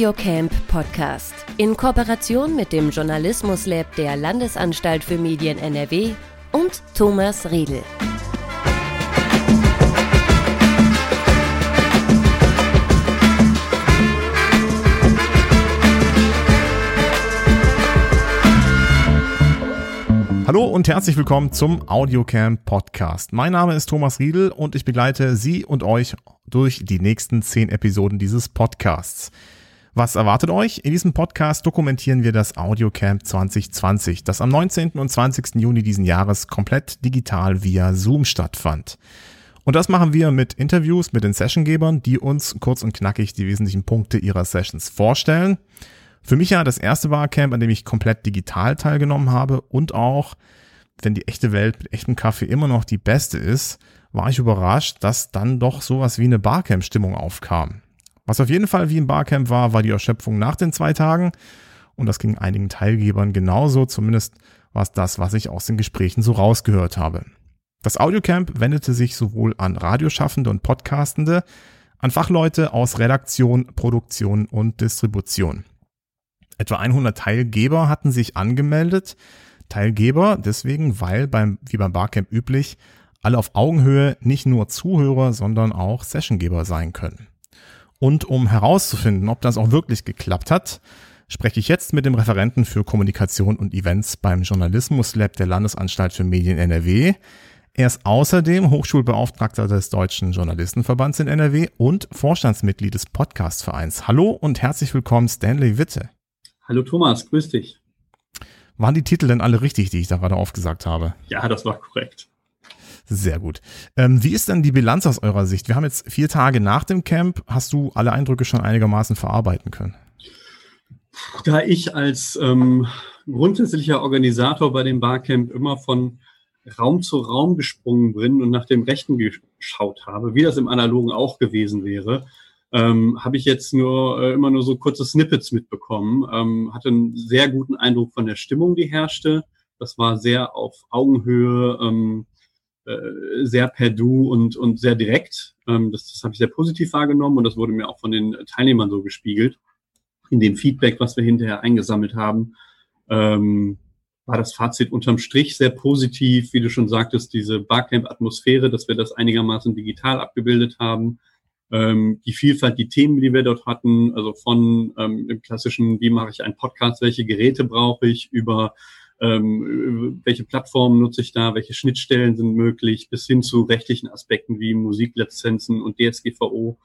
Audiocamp Podcast in Kooperation mit dem Journalismus Lab der Landesanstalt für Medien NRW und Thomas Riedel. Hallo und herzlich willkommen zum Audiocamp Podcast. Mein Name ist Thomas Riedel und ich begleite Sie und euch durch die nächsten zehn Episoden dieses Podcasts. Was erwartet euch? In diesem Podcast dokumentieren wir das Audiocamp 2020, das am 19. und 20. Juni diesen Jahres komplett digital via Zoom stattfand. Und das machen wir mit Interviews mit den Sessiongebern, die uns kurz und knackig die wesentlichen Punkte ihrer Sessions vorstellen. Für mich ja das erste Barcamp, an dem ich komplett digital teilgenommen habe und auch, wenn die echte Welt mit echtem Kaffee immer noch die beste ist, war ich überrascht, dass dann doch sowas wie eine Barcamp-Stimmung aufkam. Was auf jeden Fall wie ein Barcamp war, war die Erschöpfung nach den zwei Tagen und das ging einigen Teilgebern genauso, zumindest war es das, was ich aus den Gesprächen so rausgehört habe. Das Audiocamp wendete sich sowohl an Radioschaffende und Podcastende, an Fachleute aus Redaktion, Produktion und Distribution. Etwa 100 Teilgeber hatten sich angemeldet. Teilgeber deswegen, weil beim, wie beim Barcamp üblich, alle auf Augenhöhe nicht nur Zuhörer, sondern auch Sessiongeber sein können. Und um herauszufinden, ob das auch wirklich geklappt hat, spreche ich jetzt mit dem Referenten für Kommunikation und Events beim Journalismus Lab der Landesanstalt für Medien NRW. Er ist außerdem Hochschulbeauftragter des Deutschen Journalistenverbands in NRW und Vorstandsmitglied des Podcastvereins. Hallo und herzlich willkommen, Stanley Witte. Hallo Thomas, grüß dich. Waren die Titel denn alle richtig, die ich da gerade aufgesagt habe? Ja, das war korrekt. Sehr gut. Ähm, wie ist denn die Bilanz aus eurer Sicht? Wir haben jetzt vier Tage nach dem Camp. Hast du alle Eindrücke schon einigermaßen verarbeiten können? Da ich als ähm, grundsätzlicher Organisator bei dem Barcamp immer von Raum zu Raum gesprungen bin und nach dem Rechten geschaut habe, wie das im Analogen auch gewesen wäre, ähm, habe ich jetzt nur äh, immer nur so kurze Snippets mitbekommen. Ähm, hatte einen sehr guten Eindruck von der Stimmung, die herrschte. Das war sehr auf Augenhöhe, ähm, äh, sehr per Du und, und sehr direkt. Ähm, das das habe ich sehr positiv wahrgenommen und das wurde mir auch von den Teilnehmern so gespiegelt. In dem Feedback, was wir hinterher eingesammelt haben, ähm, war das Fazit unterm Strich sehr positiv, wie du schon sagtest, diese Barcamp-Atmosphäre, dass wir das einigermaßen digital abgebildet haben ähm, die Vielfalt, die Themen, die wir dort hatten, also von ähm, im klassischen, wie mache ich einen Podcast, welche Geräte brauche ich, über ähm, welche Plattformen nutze ich da, welche Schnittstellen sind möglich, bis hin zu rechtlichen Aspekten wie Musiklizenzen und DSGVO,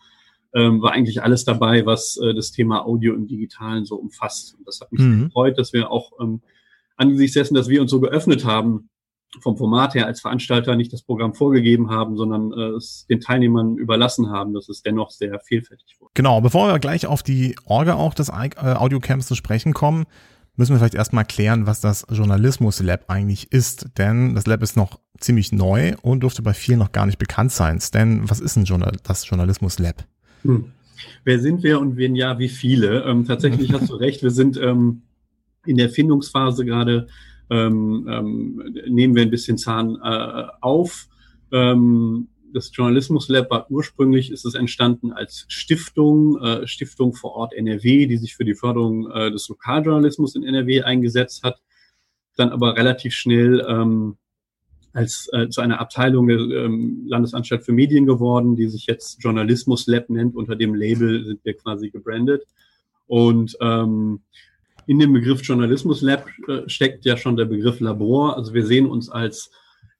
ähm, war eigentlich alles dabei, was äh, das Thema Audio im Digitalen so umfasst. Und das hat mich mhm. sehr gefreut, dass wir auch ähm, angesichts dessen, dass wir uns so geöffnet haben, vom Format her als Veranstalter nicht das Programm vorgegeben haben, sondern äh, es den Teilnehmern überlassen haben, dass es dennoch sehr vielfältig wurde. Genau, bevor wir gleich auf die Orga auch des äh, Audiocamps zu sprechen kommen, müssen wir vielleicht erstmal klären, was das Journalismus Lab eigentlich ist. Denn das Lab ist noch ziemlich neu und dürfte bei vielen noch gar nicht bekannt sein. Denn was ist ein Journal das Journalismus Lab? Hm. Wer sind wir und wen ja, wie viele? Ähm, tatsächlich hast du recht, wir sind ähm, in der Findungsphase gerade ähm, ähm, nehmen wir ein bisschen Zahn äh, auf. Ähm, das Journalismus Lab war ursprünglich, ist es entstanden als Stiftung, äh, Stiftung vor Ort NRW, die sich für die Förderung äh, des Lokaljournalismus in NRW eingesetzt hat, dann aber relativ schnell ähm, als äh, zu einer Abteilung der ähm, Landesanstalt für Medien geworden, die sich jetzt Journalismus Lab nennt. Unter dem Label sind wir quasi gebrandet. Und ähm, in dem Begriff Journalismus Lab äh, steckt ja schon der Begriff Labor. Also wir sehen uns als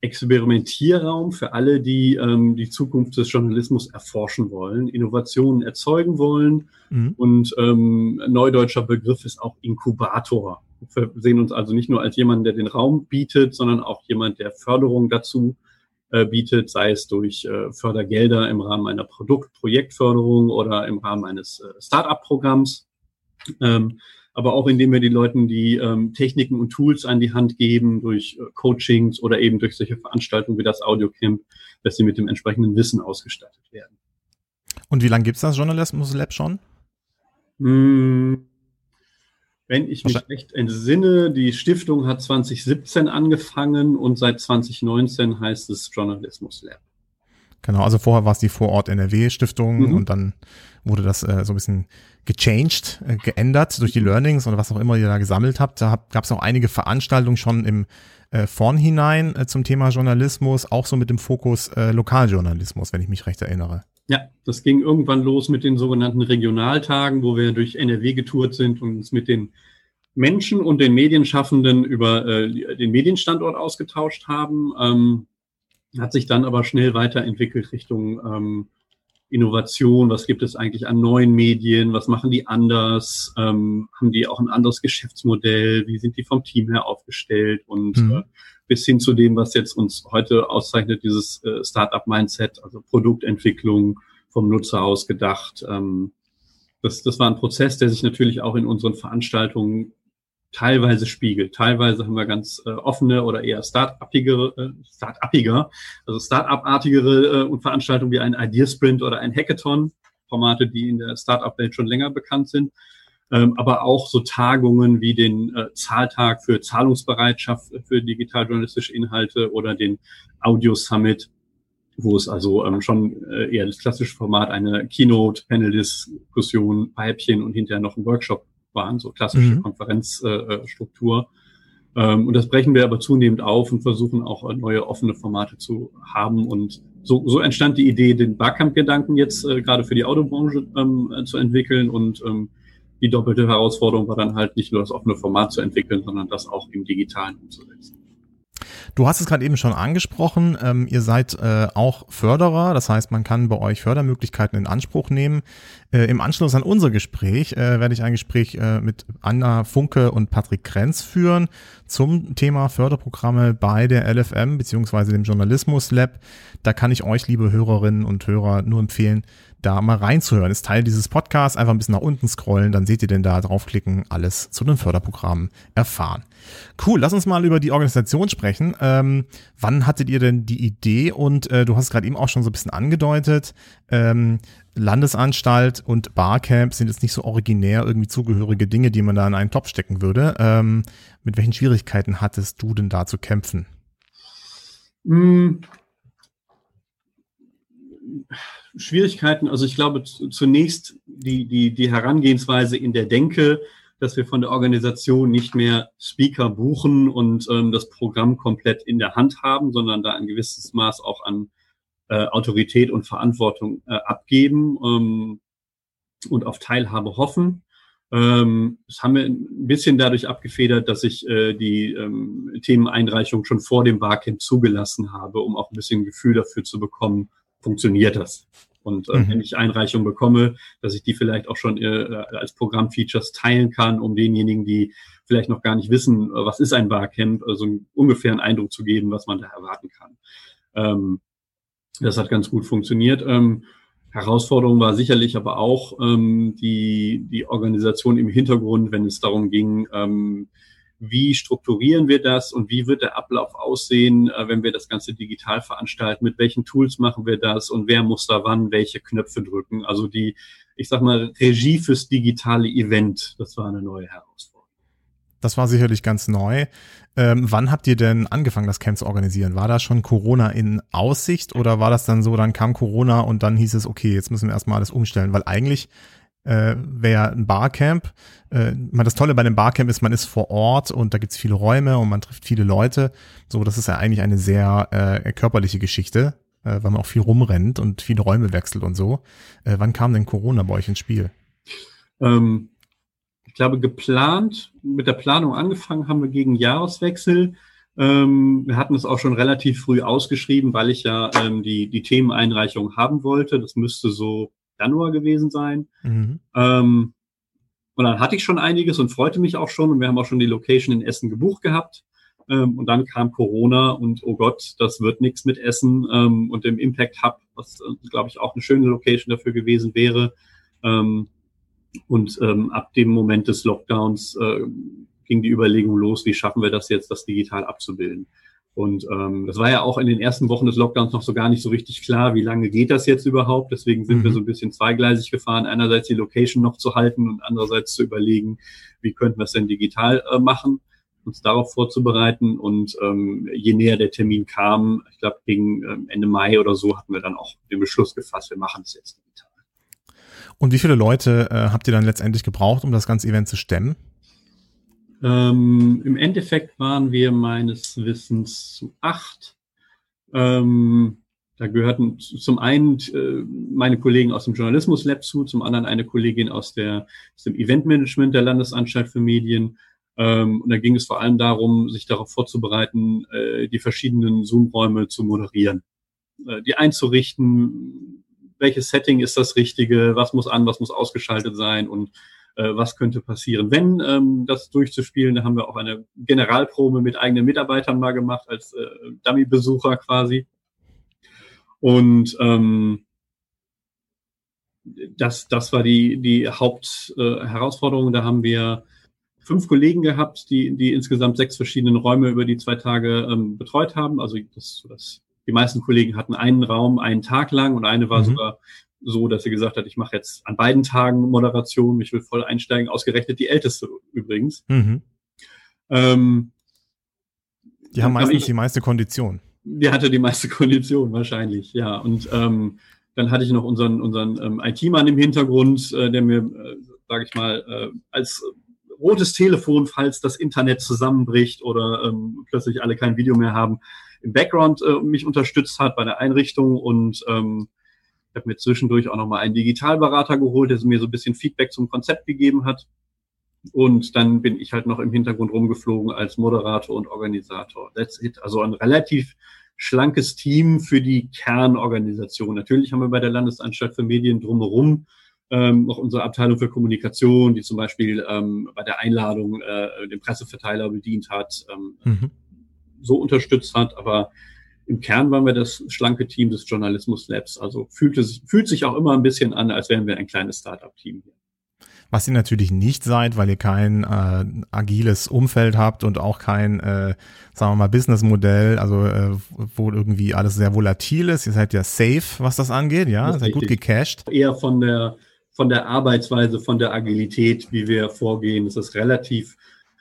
Experimentierraum für alle, die ähm, die Zukunft des Journalismus erforschen wollen, Innovationen erzeugen wollen. Mhm. Und ähm, neudeutscher Begriff ist auch Inkubator. Wir sehen uns also nicht nur als jemand, der den Raum bietet, sondern auch jemand, der Förderung dazu äh, bietet, sei es durch äh, Fördergelder im Rahmen einer Produkt-, Projektförderung oder im Rahmen eines äh, Start-up-Programms. Ähm, aber auch indem wir den Leuten die ähm, Techniken und Tools an die Hand geben, durch äh, Coachings oder eben durch solche Veranstaltungen wie das Audiocamp, dass sie mit dem entsprechenden Wissen ausgestattet werden. Und wie lange gibt's das Journalismus Lab schon? Hm, wenn ich mich recht entsinne, die Stiftung hat 2017 angefangen und seit 2019 heißt es Journalismus Lab. Genau, also vorher war es die Vorort NRW Stiftung mhm. und dann wurde das äh, so ein bisschen gechanged, äh, geändert durch die Learnings oder was auch immer ihr da gesammelt habt. Da gab es auch einige Veranstaltungen schon im äh, Vornhinein äh, zum Thema Journalismus, auch so mit dem Fokus äh, Lokaljournalismus, wenn ich mich recht erinnere. Ja, das ging irgendwann los mit den sogenannten Regionaltagen, wo wir durch NRW getourt sind und uns mit den Menschen und den Medienschaffenden über äh, den Medienstandort ausgetauscht haben. Ähm, hat sich dann aber schnell weiterentwickelt Richtung ähm, Innovation. Was gibt es eigentlich an neuen Medien? Was machen die anders? Ähm, haben die auch ein anderes Geschäftsmodell? Wie sind die vom Team her aufgestellt? Und mhm. äh, bis hin zu dem, was jetzt uns heute auszeichnet, dieses äh, Startup-Mindset, also Produktentwicklung vom Nutzer aus gedacht. Ähm, das, das war ein Prozess, der sich natürlich auch in unseren Veranstaltungen teilweise spiegelt. Teilweise haben wir ganz äh, offene oder eher start-upigere, äh, start-upiger, also start-up-artigere äh, Veranstaltungen wie ein Ideasprint oder ein Hackathon, Formate, die in der Start-up-Welt schon länger bekannt sind. Ähm, aber auch so Tagungen wie den äh, Zahltag für Zahlungsbereitschaft für digital-journalistische Inhalte oder den Audio-Summit, wo es also ähm, schon äh, eher das klassische Format, eine Keynote, Panel-Diskussion, Weibchen und hinterher noch ein Workshop waren, so klassische mhm. Konferenzstruktur. Äh, ähm, und das brechen wir aber zunehmend auf und versuchen auch äh, neue offene Formate zu haben. Und so, so entstand die Idee, den Barcamp-Gedanken jetzt äh, gerade für die Autobranche ähm, äh, zu entwickeln. Und ähm, die doppelte Herausforderung war dann halt nicht nur das offene Format zu entwickeln, sondern das auch im Digitalen umzusetzen. Du hast es gerade eben schon angesprochen, ähm, ihr seid äh, auch Förderer, das heißt, man kann bei euch Fördermöglichkeiten in Anspruch nehmen. Äh, Im Anschluss an unser Gespräch äh, werde ich ein Gespräch äh, mit Anna Funke und Patrick Krenz führen zum Thema Förderprogramme bei der LFM beziehungsweise dem Journalismus Lab. Da kann ich euch, liebe Hörerinnen und Hörer, nur empfehlen, da mal reinzuhören. Ist Teil dieses Podcasts. Einfach ein bisschen nach unten scrollen, dann seht ihr denn da draufklicken, alles zu den Förderprogrammen erfahren. Cool, lass uns mal über die Organisation sprechen. Ähm, wann hattet ihr denn die Idee? Und äh, du hast gerade eben auch schon so ein bisschen angedeutet. Ähm, Landesanstalt und Barcamp sind jetzt nicht so originär irgendwie zugehörige Dinge, die man da in einen Topf stecken würde. Ähm, mit welchen Schwierigkeiten hattest du denn da zu kämpfen? Mm. Schwierigkeiten, also ich glaube zunächst die, die, die Herangehensweise in der Denke, dass wir von der Organisation nicht mehr Speaker buchen und ähm, das Programm komplett in der Hand haben, sondern da ein gewisses Maß auch an äh, Autorität und Verantwortung äh, abgeben ähm, und auf Teilhabe hoffen. Ähm, das haben wir ein bisschen dadurch abgefedert, dass ich äh, die ähm, Themeneinreichung schon vor dem Barcamp zugelassen habe, um auch ein bisschen Gefühl dafür zu bekommen, funktioniert das. Und äh, mhm. wenn ich Einreichungen bekomme, dass ich die vielleicht auch schon äh, als Programmfeatures teilen kann, um denjenigen, die vielleicht noch gar nicht wissen, äh, was ist ein Barcamp, also einen ungefähren Eindruck zu geben, was man da erwarten kann. Ähm, das hat ganz gut funktioniert. Ähm, Herausforderung war sicherlich aber auch ähm, die, die Organisation im Hintergrund, wenn es darum ging, ähm, wie strukturieren wir das und wie wird der Ablauf aussehen, äh, wenn wir das Ganze digital veranstalten, mit welchen Tools machen wir das und wer muss da wann welche Knöpfe drücken. Also die, ich sag mal, Regie fürs digitale Event, das war eine neue Herausforderung. Das war sicherlich ganz neu. Ähm, wann habt ihr denn angefangen, das Camp zu organisieren? War da schon Corona in Aussicht oder war das dann so, dann kam Corona und dann hieß es, okay, jetzt müssen wir erstmal alles umstellen? Weil eigentlich äh, wäre ein Barcamp. Äh, das Tolle bei dem Barcamp ist, man ist vor Ort und da gibt's viele Räume und man trifft viele Leute. So, das ist ja eigentlich eine sehr äh, körperliche Geschichte, äh, weil man auch viel rumrennt und viele Räume wechselt und so. Äh, wann kam denn Corona bei euch ins Spiel? Ähm, ich glaube, geplant, mit der Planung angefangen haben wir gegen Jahreswechsel. Ähm, wir hatten es auch schon relativ früh ausgeschrieben, weil ich ja ähm, die, die Themeneinreichung haben wollte. Das müsste so Januar gewesen sein. Mhm. Ähm, und dann hatte ich schon einiges und freute mich auch schon. Und wir haben auch schon die Location in Essen gebucht gehabt. Ähm, und dann kam Corona und oh Gott, das wird nichts mit Essen ähm, und dem Impact Hub, was, äh, glaube ich, auch eine schöne Location dafür gewesen wäre. Ähm, und ähm, ab dem Moment des Lockdowns äh, ging die Überlegung los, wie schaffen wir das jetzt, das digital abzubilden. Und ähm, das war ja auch in den ersten Wochen des Lockdowns noch so gar nicht so richtig klar, wie lange geht das jetzt überhaupt. Deswegen sind mhm. wir so ein bisschen zweigleisig gefahren, einerseits die Location noch zu halten und andererseits zu überlegen, wie könnten wir es denn digital äh, machen. uns darauf vorzubereiten. Und ähm, je näher der Termin kam, ich glaube gegen ähm, Ende Mai oder so, hatten wir dann auch den Beschluss gefasst, wir machen es jetzt digital. Und wie viele Leute äh, habt ihr dann letztendlich gebraucht, um das ganze Event zu stemmen? Ähm, Im Endeffekt waren wir meines Wissens zu acht. Ähm, da gehörten zum einen äh, meine Kollegen aus dem Journalismus Lab zu, zum anderen eine Kollegin aus, der, aus dem Eventmanagement der Landesanstalt für Medien. Ähm, und da ging es vor allem darum, sich darauf vorzubereiten, äh, die verschiedenen Zoom-Räume zu moderieren, äh, die einzurichten, welches Setting ist das Richtige, was muss an, was muss ausgeschaltet sein und was könnte passieren. Wenn ähm, das durchzuspielen, da haben wir auch eine Generalprobe mit eigenen Mitarbeitern mal gemacht, als äh, Dummy-Besucher quasi. Und ähm, das, das war die, die Hauptherausforderung. Äh, da haben wir fünf Kollegen gehabt, die, die insgesamt sechs verschiedene Räume über die zwei Tage ähm, betreut haben. Also das, das, die meisten Kollegen hatten einen Raum einen Tag lang und eine war mhm. sogar so, dass sie gesagt hat, ich mache jetzt an beiden Tagen Moderation, ich will voll einsteigen, ausgerechnet die älteste übrigens. Mhm. Ähm, die haben meistens ich, die meiste Kondition. Die hatte die meiste Kondition wahrscheinlich, ja. Und ähm, dann hatte ich noch unseren, unseren ähm, IT-Mann im Hintergrund, äh, der mir, äh, sage ich mal, äh, als rotes Telefon, falls das Internet zusammenbricht oder ähm, plötzlich alle kein Video mehr haben, im Background äh, mich unterstützt hat bei der Einrichtung und ähm, ich habe mir zwischendurch auch nochmal einen Digitalberater geholt, der mir so ein bisschen Feedback zum Konzept gegeben hat. Und dann bin ich halt noch im Hintergrund rumgeflogen als Moderator und Organisator. That's it. Also ein relativ schlankes Team für die Kernorganisation. Natürlich haben wir bei der Landesanstalt für Medien drumherum ähm, noch unsere Abteilung für Kommunikation, die zum Beispiel ähm, bei der Einladung äh, den Presseverteiler bedient hat, ähm, mhm. so unterstützt hat. Aber im Kern waren wir das schlanke Team des Journalismus Labs. Also fühlt, es, fühlt sich auch immer ein bisschen an, als wären wir ein kleines Startup-Team hier. Was ihr natürlich nicht seid, weil ihr kein äh, agiles Umfeld habt und auch kein, äh, sagen wir mal, Businessmodell, also äh, wo irgendwie alles sehr volatil ist. Ihr seid ja safe, was das angeht, ja, das seid gut gecached. Eher von der von der Arbeitsweise, von der Agilität, wie wir vorgehen, ist das relativ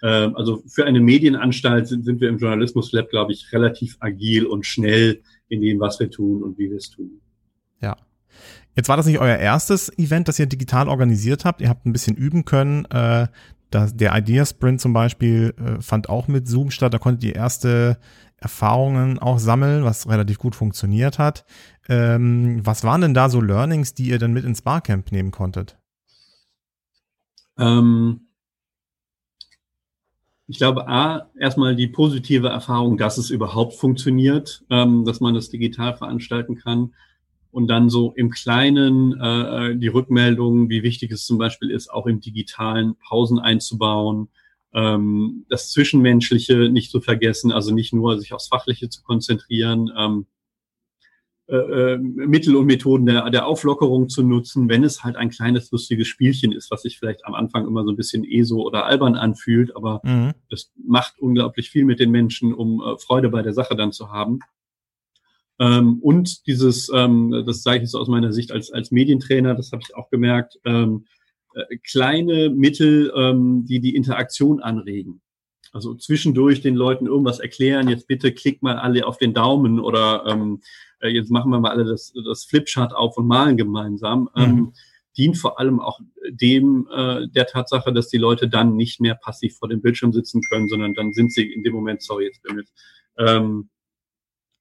also für eine Medienanstalt sind, sind wir im Journalismus Lab, glaube ich, relativ agil und schnell in dem, was wir tun und wie wir es tun. Ja. Jetzt war das nicht euer erstes Event, das ihr digital organisiert habt. Ihr habt ein bisschen üben können. Äh, das, der Idea Sprint zum Beispiel äh, fand auch mit Zoom statt. Da konntet ihr erste Erfahrungen auch sammeln, was relativ gut funktioniert hat. Ähm, was waren denn da so Learnings, die ihr dann mit ins Barcamp nehmen konntet? Ähm, ich glaube, A, erstmal die positive Erfahrung, dass es überhaupt funktioniert, ähm, dass man das digital veranstalten kann. Und dann so im Kleinen äh, die Rückmeldungen, wie wichtig es zum Beispiel ist, auch im digitalen Pausen einzubauen, ähm, das Zwischenmenschliche nicht zu vergessen, also nicht nur sich aufs Fachliche zu konzentrieren, ähm, äh, äh, Mittel und Methoden der, der Auflockerung zu nutzen, wenn es halt ein kleines lustiges Spielchen ist, was sich vielleicht am Anfang immer so ein bisschen ESO oder albern anfühlt, aber mhm. das macht unglaublich viel mit den Menschen, um äh, Freude bei der Sache dann zu haben. Ähm, und dieses, ähm, das sage ich jetzt aus meiner Sicht als, als Medientrainer, das habe ich auch gemerkt, ähm, äh, kleine Mittel, ähm, die die Interaktion anregen. Also zwischendurch den Leuten irgendwas erklären, jetzt bitte klick mal alle auf den Daumen oder ähm, äh, jetzt machen wir mal alle das, das Flipchart auf und malen gemeinsam, mhm. ähm, dient vor allem auch dem äh, der Tatsache, dass die Leute dann nicht mehr passiv vor dem Bildschirm sitzen können, sondern dann sind sie in dem Moment, sorry, jetzt bin ich, ähm,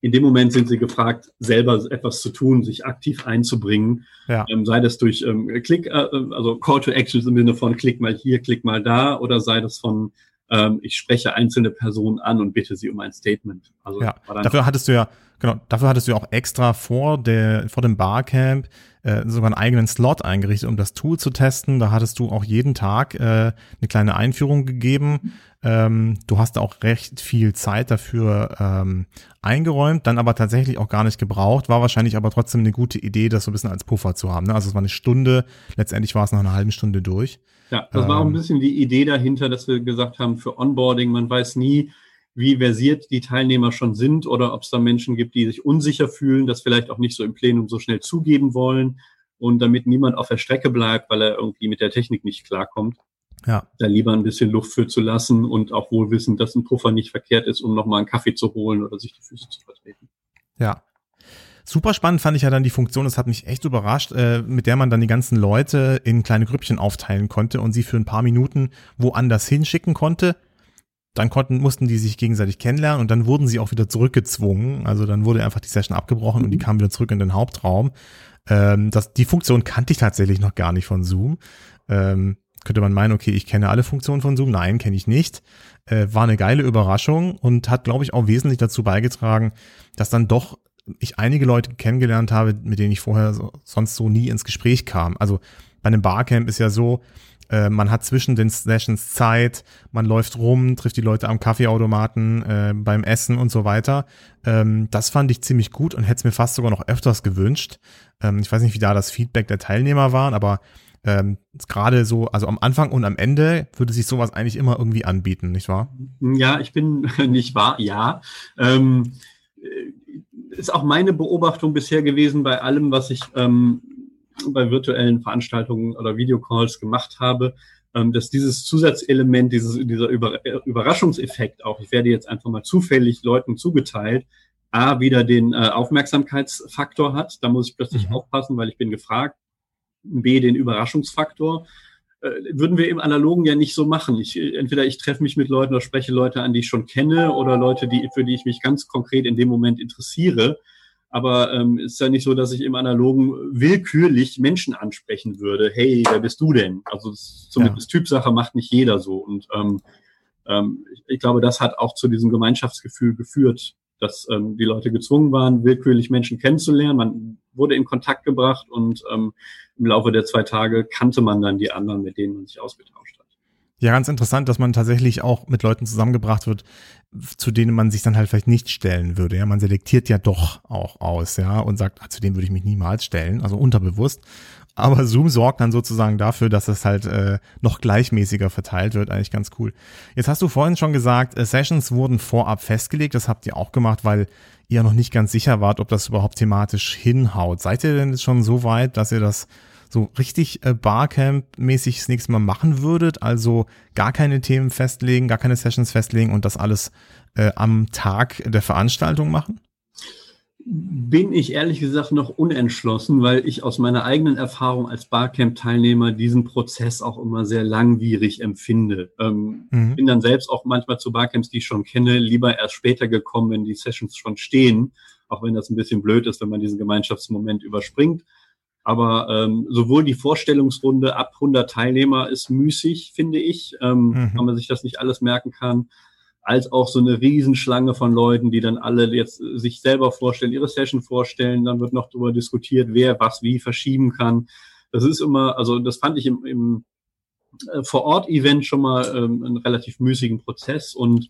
in dem Moment sind sie gefragt, selber etwas zu tun, sich aktiv einzubringen. Ja. Ähm, sei das durch ähm, Klick, äh, also Call to Action im Sinne von Klick mal hier, Klick mal da, oder sei das von ähm, ich spreche einzelne Personen an und bitte sie um ein Statement. Also ja, dafür hattest du ja Genau, dafür hattest du auch extra vor, der, vor dem Barcamp äh, sogar einen eigenen Slot eingerichtet, um das Tool zu testen. Da hattest du auch jeden Tag äh, eine kleine Einführung gegeben. Ähm, du hast auch recht viel Zeit dafür ähm, eingeräumt, dann aber tatsächlich auch gar nicht gebraucht. War wahrscheinlich aber trotzdem eine gute Idee, das so ein bisschen als Puffer zu haben. Ne? Also es war eine Stunde, letztendlich war es nach einer halben Stunde durch. Ja, das ähm, war auch ein ähm, bisschen die Idee dahinter, dass wir gesagt haben, für Onboarding, man weiß nie, wie versiert die Teilnehmer schon sind oder ob es da Menschen gibt, die sich unsicher fühlen, das vielleicht auch nicht so im Plenum so schnell zugeben wollen und damit niemand auf der Strecke bleibt, weil er irgendwie mit der Technik nicht klarkommt. Ja. Da lieber ein bisschen Luft für zu lassen und auch wohl wissen, dass ein Puffer nicht verkehrt ist, um nochmal einen Kaffee zu holen oder sich die Füße zu vertreten. Ja. Super spannend fand ich ja dann die Funktion, das hat mich echt überrascht, äh, mit der man dann die ganzen Leute in kleine Grüppchen aufteilen konnte und sie für ein paar Minuten woanders hinschicken konnte. Dann konnten, mussten die sich gegenseitig kennenlernen und dann wurden sie auch wieder zurückgezwungen. Also dann wurde einfach die Session abgebrochen mhm. und die kamen wieder zurück in den Hauptraum. Ähm, das, die Funktion kannte ich tatsächlich noch gar nicht von Zoom. Ähm, könnte man meinen, okay, ich kenne alle Funktionen von Zoom. Nein, kenne ich nicht. Äh, war eine geile Überraschung und hat, glaube ich, auch wesentlich dazu beigetragen, dass dann doch ich einige Leute kennengelernt habe, mit denen ich vorher so, sonst so nie ins Gespräch kam. Also bei einem Barcamp ist ja so, äh, man hat zwischen den Sessions Zeit, man läuft rum, trifft die Leute am Kaffeeautomaten, äh, beim Essen und so weiter. Ähm, das fand ich ziemlich gut und hätte es mir fast sogar noch öfters gewünscht. Ähm, ich weiß nicht, wie da das Feedback der Teilnehmer war, aber ähm, gerade so, also am Anfang und am Ende würde sich sowas eigentlich immer irgendwie anbieten, nicht wahr? Ja, ich bin nicht wahr, ja. Ähm, ist auch meine Beobachtung bisher gewesen bei allem, was ich ähm, bei virtuellen Veranstaltungen oder Videocalls gemacht habe, ähm, dass dieses Zusatzelement, dieses, dieser Über Überraschungseffekt auch, ich werde jetzt einfach mal zufällig Leuten zugeteilt, A, wieder den äh, Aufmerksamkeitsfaktor hat, da muss ich plötzlich mhm. aufpassen, weil ich bin gefragt, B, den Überraschungsfaktor, äh, würden wir im Analogen ja nicht so machen. Ich, entweder ich treffe mich mit Leuten oder spreche Leute an, die ich schon kenne oder Leute, die, für die ich mich ganz konkret in dem Moment interessiere. Aber ähm, ist ja nicht so, dass ich im Analogen willkürlich Menschen ansprechen würde. Hey, wer bist du denn? Also zumindest ja. Typsache macht nicht jeder so. Und ähm, ähm, ich, ich glaube, das hat auch zu diesem Gemeinschaftsgefühl geführt, dass ähm, die Leute gezwungen waren, willkürlich Menschen kennenzulernen. Man wurde in Kontakt gebracht und ähm, im Laufe der zwei Tage kannte man dann die anderen, mit denen man sich ausgetauscht hat. Ja, ganz interessant, dass man tatsächlich auch mit Leuten zusammengebracht wird, zu denen man sich dann halt vielleicht nicht stellen würde. Ja, man selektiert ja doch auch aus, ja, und sagt, ah, zu denen würde ich mich niemals stellen, also unterbewusst. Aber Zoom sorgt dann sozusagen dafür, dass es halt äh, noch gleichmäßiger verteilt wird. Eigentlich ganz cool. Jetzt hast du vorhin schon gesagt, äh, Sessions wurden vorab festgelegt. Das habt ihr auch gemacht, weil ihr noch nicht ganz sicher wart, ob das überhaupt thematisch hinhaut. Seid ihr denn schon so weit, dass ihr das so richtig äh, Barcamp-mäßig das nächste Mal machen würdet? Also gar keine Themen festlegen, gar keine Sessions festlegen und das alles äh, am Tag der Veranstaltung machen? bin ich ehrlich gesagt noch unentschlossen, weil ich aus meiner eigenen Erfahrung als Barcamp-Teilnehmer diesen Prozess auch immer sehr langwierig empfinde. Ähm, mhm. Bin dann selbst auch manchmal zu Barcamps, die ich schon kenne, lieber erst später gekommen, wenn die Sessions schon stehen, auch wenn das ein bisschen blöd ist, wenn man diesen Gemeinschaftsmoment überspringt. Aber ähm, sowohl die Vorstellungsrunde ab 100 Teilnehmer ist müßig, finde ich, ähm, mhm. wenn man sich das nicht alles merken kann als auch so eine Riesenschlange von Leuten, die dann alle jetzt sich selber vorstellen, ihre Session vorstellen, dann wird noch darüber diskutiert, wer was wie verschieben kann. Das ist immer, also das fand ich im, im äh, Vor-Ort-Event schon mal ähm, einen relativ müßigen Prozess und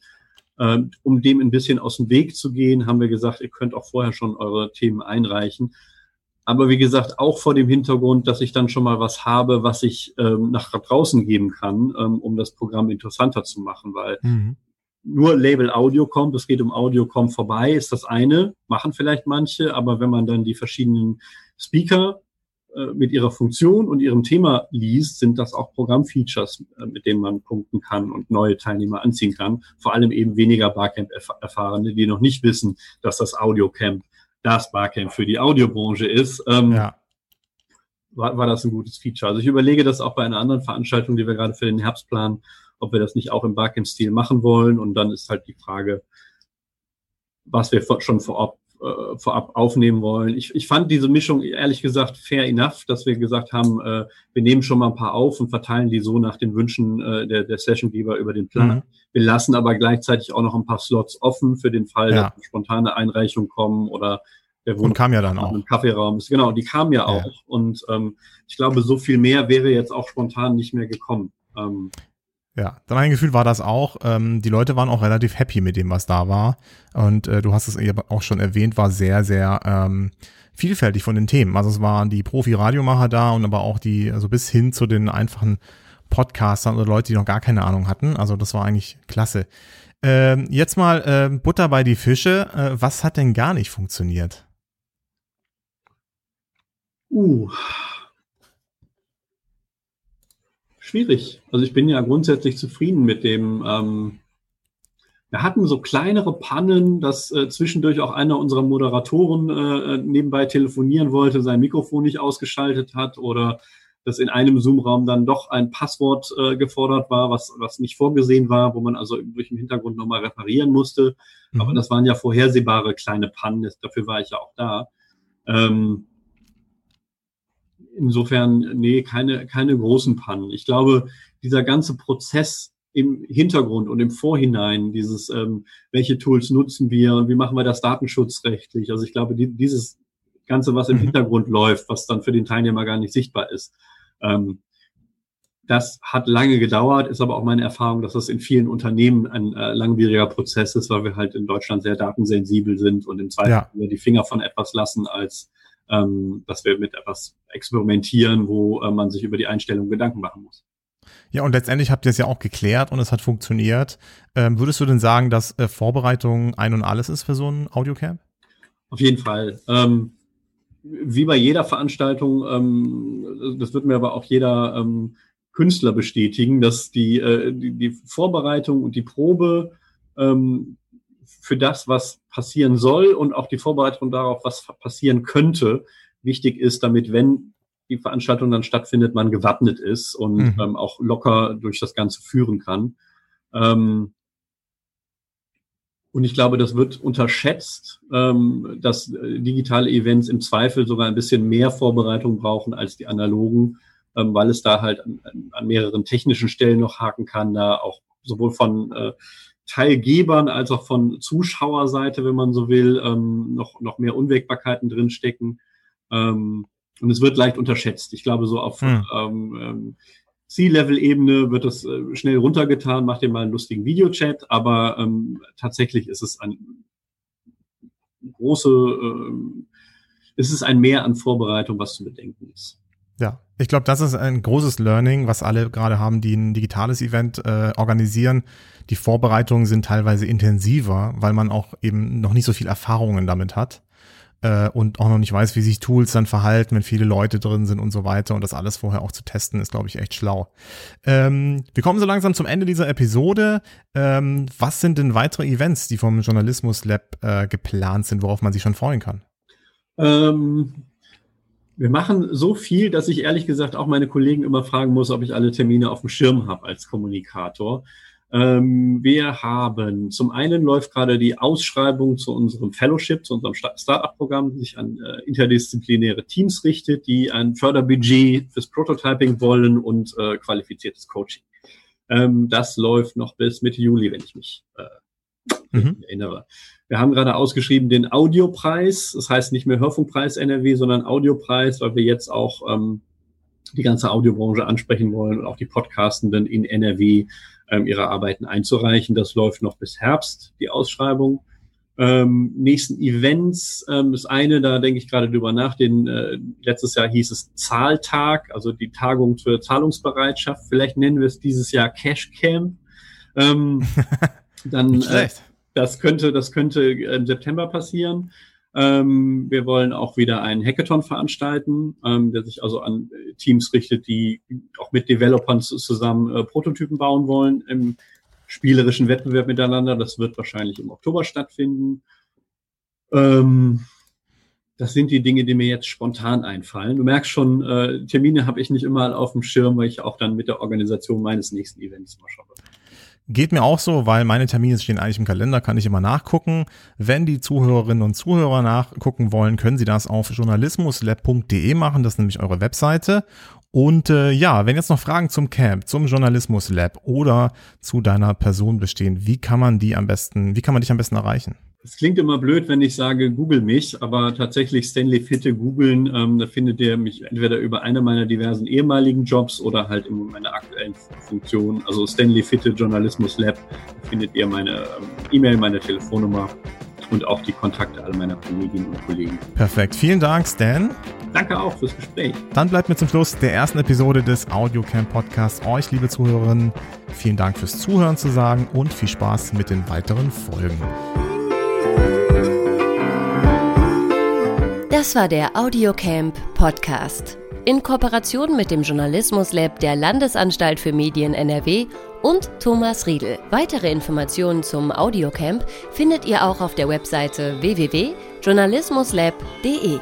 ähm, um dem ein bisschen aus dem Weg zu gehen, haben wir gesagt, ihr könnt auch vorher schon eure Themen einreichen. Aber wie gesagt, auch vor dem Hintergrund, dass ich dann schon mal was habe, was ich ähm, nach draußen geben kann, ähm, um das Programm interessanter zu machen, weil mhm nur Label Audio kommt, es geht um Audio kommt vorbei, ist das eine, machen vielleicht manche, aber wenn man dann die verschiedenen Speaker äh, mit ihrer Funktion und ihrem Thema liest, sind das auch Programmfeatures, äh, mit denen man punkten kann und neue Teilnehmer anziehen kann. Vor allem eben weniger Barcamp-Erfahrene, die noch nicht wissen, dass das Audiocamp das Barcamp für die Audiobranche ist. Ähm, ja. war, war das ein gutes Feature. Also ich überlege das auch bei einer anderen Veranstaltung, die wir gerade für den Herbst planen, ob wir das nicht auch im Barcamp-Stil machen wollen. Und dann ist halt die Frage, was wir schon vorab, äh, vorab aufnehmen wollen. Ich, ich fand diese Mischung ehrlich gesagt fair enough, dass wir gesagt haben, äh, wir nehmen schon mal ein paar auf und verteilen die so nach den Wünschen äh, der, der Sessiongeber über den Plan. Mhm. Wir lassen aber gleichzeitig auch noch ein paar Slots offen für den Fall, ja. dass spontane Einreichungen kommen oder der Wohn kam ja dann auch. Im Kaffeeraum ist. Genau, die kam ja, ja. auch. Und ähm, ich glaube, so viel mehr wäre jetzt auch spontan nicht mehr gekommen. Ähm, ja, mein Gefühl war das auch. Ähm, die Leute waren auch relativ happy mit dem, was da war. Und äh, du hast es eben auch schon erwähnt, war sehr, sehr ähm, vielfältig von den Themen. Also es waren die Profi-Radiomacher da und aber auch die, also bis hin zu den einfachen Podcastern oder Leute, die noch gar keine Ahnung hatten. Also das war eigentlich klasse. Ähm, jetzt mal äh, Butter bei die Fische. Äh, was hat denn gar nicht funktioniert? Uh, schwierig. Also ich bin ja grundsätzlich zufrieden mit dem. Ähm, wir hatten so kleinere Pannen, dass äh, zwischendurch auch einer unserer Moderatoren äh, nebenbei telefonieren wollte, sein Mikrofon nicht ausgeschaltet hat oder dass in einem Zoom-Raum dann doch ein Passwort äh, gefordert war, was, was nicht vorgesehen war, wo man also durch den Hintergrund nochmal reparieren musste. Mhm. Aber das waren ja vorhersehbare kleine Pannen, dafür war ich ja auch da. Ähm, insofern, nee, keine, keine großen Pannen. Ich glaube, dieser ganze Prozess im Hintergrund und im Vorhinein, dieses, ähm, welche Tools nutzen wir und wie machen wir das datenschutzrechtlich. Also ich glaube, die, dieses Ganze, was im mhm. Hintergrund läuft, was dann für den Teilnehmer gar nicht sichtbar ist, ähm, das hat lange gedauert, ist aber auch meine Erfahrung, dass das in vielen Unternehmen ein äh, langwieriger Prozess ist, weil wir halt in Deutschland sehr datensensibel sind und im Zweifel ja. die Finger von etwas lassen, als ähm, dass wir mit etwas experimentieren, wo äh, man sich über die Einstellung Gedanken machen muss. Ja, und letztendlich habt ihr es ja auch geklärt und es hat funktioniert. Ähm, würdest du denn sagen, dass äh, Vorbereitung ein und alles ist für so ein Audiocamp? Auf jeden Fall. Ähm, wie bei jeder Veranstaltung, ähm, das wird mir aber auch jeder ähm, Künstler bestätigen, dass die, äh, die, die Vorbereitung und die Probe ähm, für das, was passieren soll und auch die Vorbereitung darauf, was passieren könnte, wichtig ist, damit, wenn die Veranstaltung dann stattfindet, man gewappnet ist und mhm. ähm, auch locker durch das Ganze führen kann. Ähm, und ich glaube, das wird unterschätzt, ähm, dass äh, digitale Events im Zweifel sogar ein bisschen mehr Vorbereitung brauchen als die analogen, ähm, weil es da halt an, an, mehreren technischen Stellen noch haken kann, da auch sowohl von äh, Teilgebern als auch von Zuschauerseite, wenn man so will, ähm, noch, noch mehr Unwägbarkeiten drinstecken. Ähm, und es wird leicht unterschätzt. Ich glaube, so auf hm. ähm, ähm, C-Level-Ebene wird das äh, schnell runtergetan, macht ihr mal einen lustigen Videochat, aber ähm, tatsächlich ist es ein große, äh, ist es ein Mehr an Vorbereitung, was zu bedenken ist. Ja, ich glaube, das ist ein großes Learning, was alle gerade haben, die ein digitales Event äh, organisieren. Die Vorbereitungen sind teilweise intensiver, weil man auch eben noch nicht so viel Erfahrungen damit hat äh, und auch noch nicht weiß, wie sich Tools dann verhalten, wenn viele Leute drin sind und so weiter. Und das alles vorher auch zu testen, ist, glaube ich, echt schlau. Ähm, wir kommen so langsam zum Ende dieser Episode. Ähm, was sind denn weitere Events, die vom Journalismus Lab äh, geplant sind, worauf man sich schon freuen kann? Ähm, wir machen so viel, dass ich ehrlich gesagt auch meine Kollegen immer fragen muss, ob ich alle Termine auf dem Schirm habe als Kommunikator. Ähm, wir haben zum einen läuft gerade die Ausschreibung zu unserem Fellowship, zu unserem Startup-Programm, das sich an äh, interdisziplinäre Teams richtet, die ein Förderbudget fürs Prototyping wollen und äh, qualifiziertes Coaching. Ähm, das läuft noch bis Mitte Juli, wenn ich mich äh, mhm. erinnere. Wir haben gerade ausgeschrieben den Audiopreis, das heißt nicht mehr Hörfunkpreis NRW, sondern Audiopreis, weil wir jetzt auch ähm, die ganze Audiobranche ansprechen wollen und auch die Podcastenden in NRW ähm, ihre Arbeiten einzureichen. Das läuft noch bis Herbst, die Ausschreibung. Ähm, nächsten Events, ähm, das eine, da denke ich gerade drüber nach, den äh, letztes Jahr hieß es Zahltag, also die Tagung zur Zahlungsbereitschaft. Vielleicht nennen wir es dieses Jahr Cash Camp. Ähm, dann äh, das könnte, das könnte im September passieren. Ähm, wir wollen auch wieder einen Hackathon veranstalten, ähm, der sich also an äh, Teams richtet, die auch mit Developern zusammen äh, Prototypen bauen wollen im spielerischen Wettbewerb miteinander. Das wird wahrscheinlich im Oktober stattfinden. Ähm, das sind die Dinge, die mir jetzt spontan einfallen. Du merkst schon, äh, Termine habe ich nicht immer auf dem Schirm, weil ich auch dann mit der Organisation meines nächsten Events mal schaue. Geht mir auch so, weil meine Termine stehen eigentlich im Kalender, kann ich immer nachgucken. Wenn die Zuhörerinnen und Zuhörer nachgucken wollen, können sie das auf journalismuslab.de machen, das ist nämlich eure Webseite. Und äh, ja, wenn jetzt noch Fragen zum Camp, zum Journalismus Lab oder zu deiner Person bestehen, wie kann man die am besten, wie kann man dich am besten erreichen? Es klingt immer blöd, wenn ich sage, google mich, aber tatsächlich Stanley Fitte googeln, ähm, da findet ihr mich entweder über eine meiner diversen ehemaligen Jobs oder halt in meiner aktuellen Funktion. Also Stanley Fitte Journalismus Lab, da findet ihr meine ähm, E-Mail, meine Telefonnummer und auch die Kontakte all meiner Kolleginnen und Kollegen. Perfekt. Vielen Dank, Stan. Danke auch fürs Gespräch. Dann bleibt mir zum Schluss der ersten Episode des Audiocamp Podcasts euch, liebe Zuhörerinnen, vielen Dank fürs Zuhören zu sagen und viel Spaß mit den weiteren Folgen. Das war der Audiocamp Podcast. in Kooperation mit dem Journalismus Lab der Landesanstalt für Medien NRW und Thomas Riedel. Weitere Informationen zum Audiocamp findet ihr auch auf der Webseite www.journalismuslab.de.